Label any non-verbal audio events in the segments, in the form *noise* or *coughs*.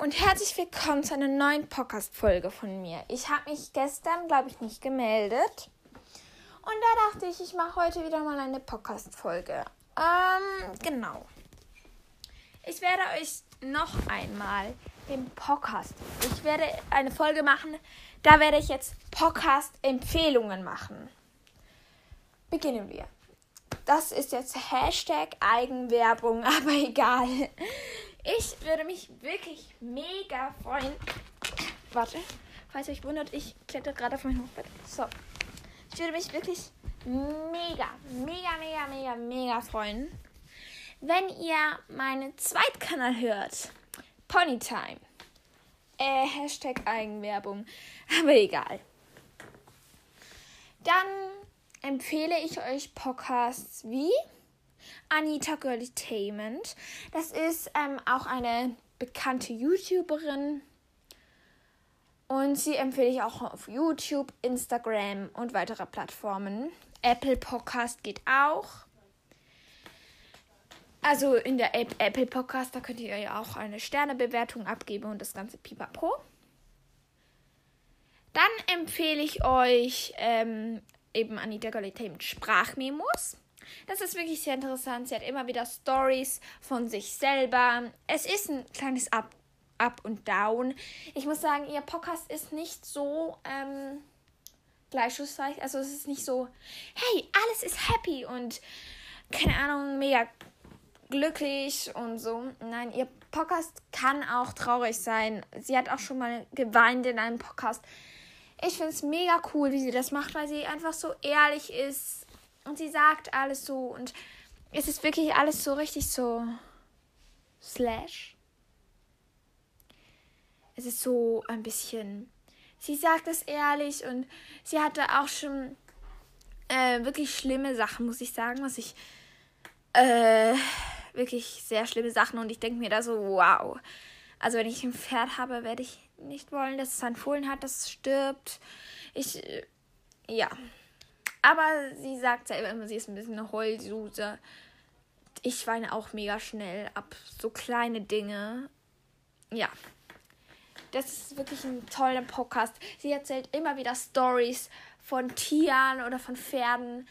und herzlich willkommen zu einer neuen Podcast-Folge von mir. Ich habe mich gestern, glaube ich, nicht gemeldet. Und da dachte ich, ich mache heute wieder mal eine Podcast-Folge. Ähm, genau. Ich werde euch noch einmal den Podcast. Ich werde eine Folge machen, da werde ich jetzt Podcast-Empfehlungen machen. Beginnen wir. Das ist jetzt Hashtag Eigenwerbung, *laughs* aber egal. Ich würde mich wirklich mega freuen. Warte, falls ihr euch wundert, ich kletter gerade auf mein Hochbett. So. Ich würde mich wirklich mega, mega, mega, mega, mega freuen, wenn ihr meinen Zweitkanal hört. Ponytime. Äh, Hashtag Eigenwerbung. *laughs* Aber egal. Dann empfehle ich euch Podcasts wie Anita Girlitainment. Das ist ähm, auch eine bekannte YouTuberin. Und sie empfehle ich auch auf YouTube, Instagram und weitere Plattformen. Apple Podcast geht auch. Also in der Apple Podcast, da könnt ihr ja auch eine Sternebewertung abgeben und das ganze Pipapo. Dann empfehle ich euch ähm, eben Anita Girlitainment Sprachmemos. Das ist wirklich sehr interessant. Sie hat immer wieder Stories von sich selber. Es ist ein kleines Up, Up und Down. Ich muss sagen, ihr Podcast ist nicht so ähm, gleichschlussreich. Also es ist nicht so, hey, alles ist happy und keine Ahnung, mega glücklich und so. Nein, ihr Podcast kann auch traurig sein. Sie hat auch schon mal geweint in einem Podcast. Ich finde es mega cool, wie sie das macht, weil sie einfach so ehrlich ist und sie sagt alles so und es ist wirklich alles so richtig so slash. Es ist so ein bisschen. Sie sagt es ehrlich und sie hatte auch schon äh, wirklich schlimme Sachen, muss ich sagen, was ich äh, wirklich sehr schlimme Sachen und ich denke mir da so, wow. Also wenn ich ein Pferd habe, werde ich nicht wollen, dass es ein Fohlen hat, das stirbt. Ich, äh, ja. Aber sie sagt selber immer, sie ist ein bisschen eine Heulsuse. Ich weine auch mega schnell ab so kleine Dinge. Ja. Das ist wirklich ein toller Podcast. Sie erzählt immer wieder Stories von Tieren oder von Pferden,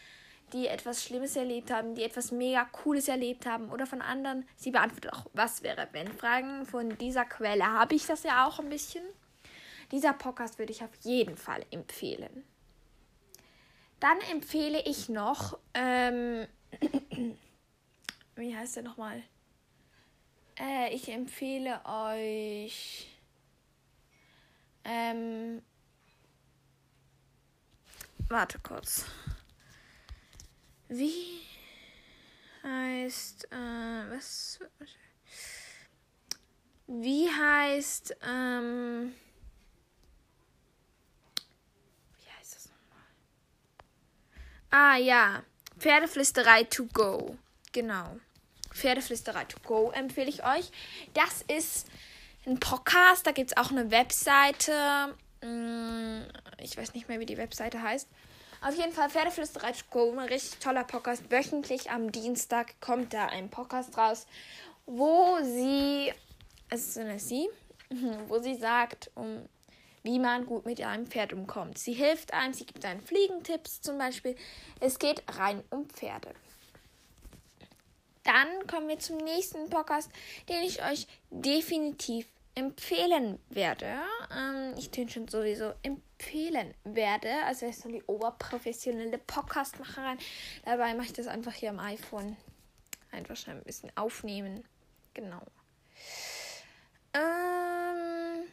die etwas Schlimmes erlebt haben, die etwas mega Cooles erlebt haben oder von anderen. Sie beantwortet auch, was wäre wenn Fragen. Von dieser Quelle habe ich das ja auch ein bisschen. Dieser Podcast würde ich auf jeden Fall empfehlen. Dann empfehle ich noch, ähm, *coughs* wie heißt der nochmal? Äh, ich empfehle euch, ähm, warte kurz. Wie heißt, äh, was, wie heißt, ähm, Ah ja, Pferdeflüsterei to go. Genau. Pferdeflüsterei to go empfehle ich euch. Das ist ein Podcast, da gibt es auch eine Webseite. Mm, ich weiß nicht mehr, wie die Webseite heißt. Auf jeden Fall Pferdeflüsterei to go, ein richtig toller Podcast. Wöchentlich am Dienstag kommt da ein Podcast raus, wo sie, es ist eine sie, *laughs* wo sie sagt, um wie man gut mit einem Pferd umkommt. Sie hilft einem, sie gibt einen Fliegentipps zum Beispiel. Es geht rein um Pferde. Dann kommen wir zum nächsten Podcast, den ich euch definitiv empfehlen werde. Ähm, ich tue schon sowieso empfehlen werde. Also er ist so die oberprofessionelle Podcastmacherin. Dabei mache ich das einfach hier am iPhone. Einfach schnell ein bisschen aufnehmen. Genau. Ähm,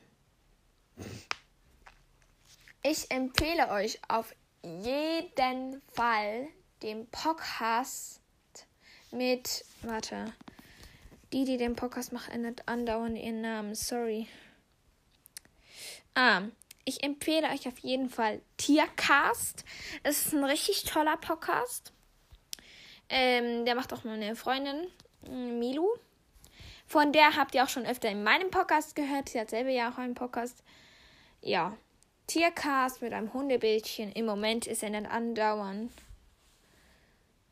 ich empfehle euch auf jeden Fall den Podcast mit, warte, die, die den Podcast machen, ändert andauernd ihren Namen, sorry. Ah, ich empfehle euch auf jeden Fall Tiercast. Das ist ein richtig toller Podcast. Ähm, der macht auch meine Freundin, Milu. Von der habt ihr auch schon öfter in meinem Podcast gehört. Sie hat selber ja auch einen Podcast. Ja, Tiercast mit einem Hundebildchen. Im Moment ist er nicht andauernd.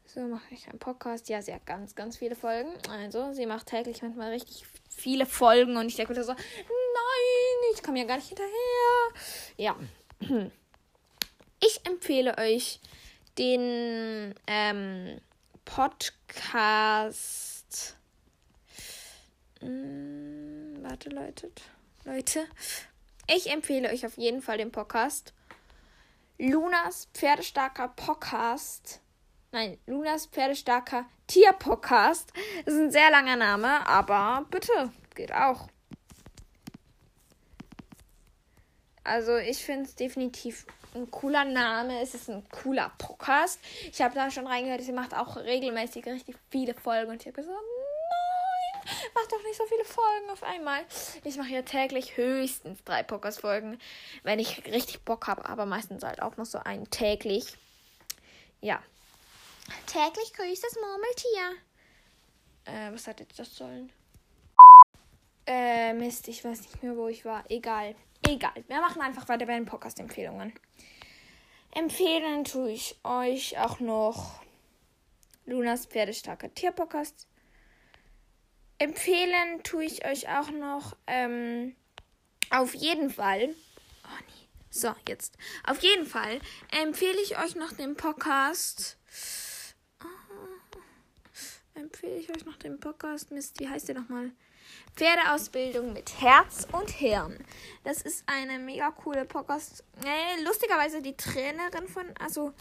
So mache ich einen Podcast. Ja, sie hat ganz, ganz viele Folgen. Also, sie macht täglich manchmal richtig viele Folgen und ich denke so, nein, ich komme ja gar nicht hinterher. Ja. Ich empfehle euch den ähm, Podcast. Hm, warte, Leute. Leute. Ich empfehle euch auf jeden Fall den Podcast. Lunas Pferdestarker Podcast. Nein, Lunas Pferdestarker Tierpodcast. Das ist ein sehr langer Name, aber bitte, geht auch. Also ich finde es definitiv ein cooler Name. Es ist ein cooler Podcast. Ich habe da schon reingehört, sie macht auch regelmäßig richtig viele Folgen und ich habe gesagt, *laughs* mach doch nicht so viele Folgen auf einmal. Ich mache ja täglich höchstens drei Podcast-Folgen, wenn ich richtig Bock habe, aber meistens halt auch noch so einen täglich. Ja. Täglich grüßt das Murmeltier. Äh, was hat jetzt das sollen? Äh, Mist, ich weiß nicht mehr, wo ich war. Egal. Egal. Wir machen einfach weiter bei den Podcast-Empfehlungen. Empfehlen tue ich euch auch noch Lunas Pferdestarker Tierpodcast. Empfehlen tue ich euch auch noch ähm, auf jeden Fall. Oh nee. So, jetzt. Auf jeden Fall empfehle ich euch noch den Podcast. Oh, empfehle ich euch noch den Podcast. Mist, wie heißt der nochmal? Pferdeausbildung mit Herz und Hirn. Das ist eine mega coole Podcast. Äh, lustigerweise die Trainerin von, also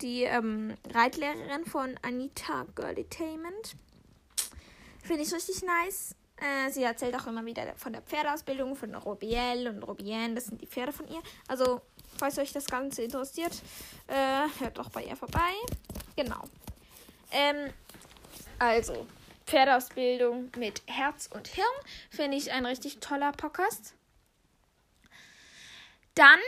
die ähm, Reitlehrerin von Anita Girlitainment. Finde ich richtig nice. Äh, sie erzählt auch immer wieder von der Pferdeausbildung, von Robiel und Robien. Das sind die Pferde von ihr. Also, falls euch das Ganze interessiert, äh, hört doch bei ihr vorbei. Genau. Ähm, also, Pferdeausbildung mit Herz und Hirn. Finde ich ein richtig toller Podcast. Dann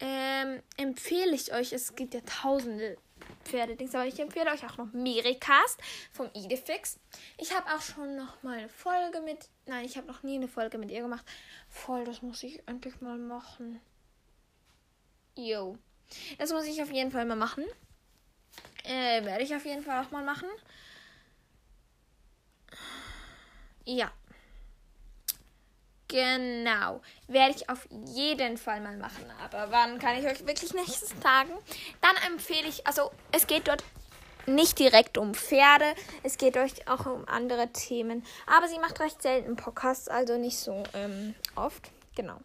ähm, empfehle ich euch, es gibt ja tausende Pferdedings, aber ich empfehle euch auch noch Mericast vom Idefix. Ich habe auch schon noch mal eine Folge mit, nein, ich habe noch nie eine Folge mit ihr gemacht. Voll, das muss ich endlich mal machen. Jo. Das muss ich auf jeden Fall mal machen. Äh, werde ich auf jeden Fall auch mal machen. Ja. Genau. Werde ich auf jeden Fall mal machen. Aber wann kann ich euch wirklich nichts sagen? Dann empfehle ich, also es geht dort nicht direkt um Pferde. Es geht euch auch um andere Themen. Aber sie macht recht selten Podcasts, also nicht so ähm, oft. Genau.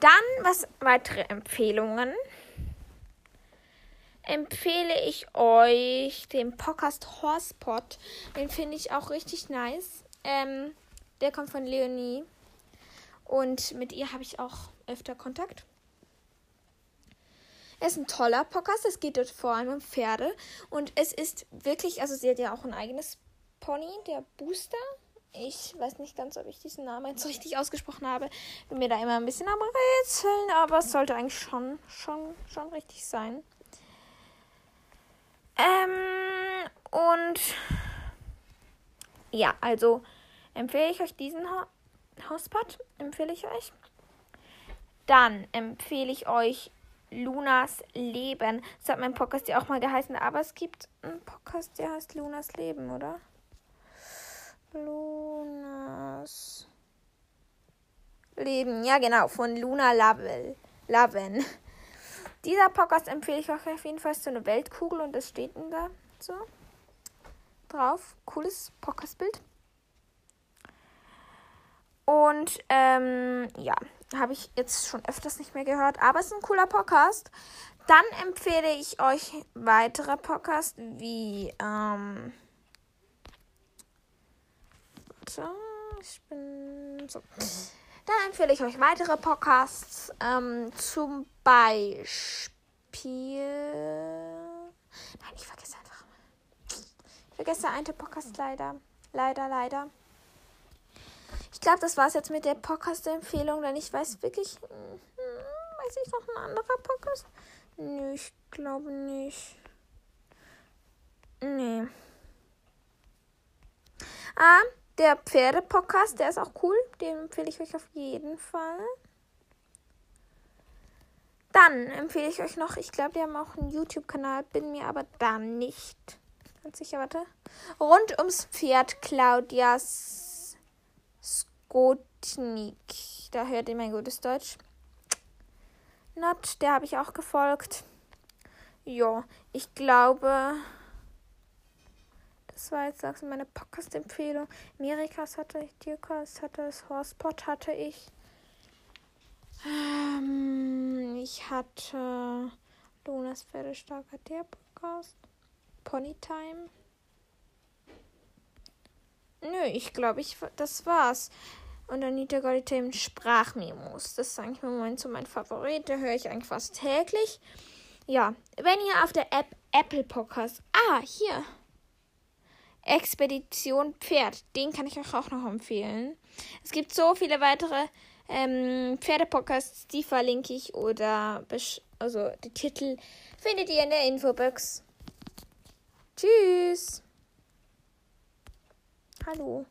Dann was weitere Empfehlungen. Empfehle ich euch den Podcast Horsepot. Den finde ich auch richtig nice. Ähm, der kommt von Leonie. Und mit ihr habe ich auch öfter Kontakt. Es ist ein toller Podcast. Es geht dort vor allem um Pferde. Und es ist wirklich, also sie hat ja auch ein eigenes Pony, der Booster. Ich weiß nicht ganz, ob ich diesen Namen jetzt *laughs* richtig ausgesprochen habe. Bin mir da immer ein bisschen am Rätseln, aber es sollte eigentlich schon, schon, schon richtig sein. Ähm, und ja, also empfehle ich euch diesen ha Hauspot. Empfehle ich euch. Dann empfehle ich euch Lunas Leben. Das hat mein Podcast ja auch mal geheißen, aber es gibt einen Podcast, der heißt Lunas Leben, oder? Lunas Leben. Ja, genau, von Luna Lavel. Laven. Dieser Podcast empfehle ich euch auf jeden Fall so eine Weltkugel und das steht da so drauf. Cooles Podcastbild. Und ähm, ja, habe ich jetzt schon öfters nicht mehr gehört, aber es ist ein cooler Podcast. Dann empfehle ich euch weitere Podcasts wie ähm, warte, ich bin so. Dann empfehle ich euch weitere Podcasts, ähm, zum Beispiel. Nein, ich vergesse einfach. Ich vergesse einen Podcast leider, leider, leider. Glaube, das war es jetzt mit der Podcast-Empfehlung, denn ich weiß wirklich. Hm, weiß ich noch ein anderer Podcast? Nö, ich glaube nicht. Nee. Ah, der Pferde-Podcast, der ist auch cool. Den empfehle ich euch auf jeden Fall. Dann empfehle ich euch noch, ich glaube, die haben auch einen YouTube-Kanal, bin mir aber da nicht Ganz sicher, warte. Rund ums Pferd Claudia Skotnik. Da hört ihr mein gutes Deutsch. Not, der habe ich auch gefolgt. Ja, ich glaube, das war jetzt langsam meine Podcast-Empfehlung. Amerikas hatte ich, Tierkast hatte es, Horsepot hatte ich. Ähm, ich hatte Lunas Pferdestarker Tier-Podcast. Ponytime. Nö, ich glaube, ich, das war's. Und Anita Golditem Sprachmemos. Das ist eigentlich im Moment so mein Favorit. Da höre ich eigentlich fast täglich. Ja, wenn ihr auf der App Apple Podcast. Ah, hier. Expedition Pferd. Den kann ich euch auch noch empfehlen. Es gibt so viele weitere ähm, Pferdepodcasts, die verlinke ich oder also die Titel findet ihr in der Infobox. Tschüss. Hallo.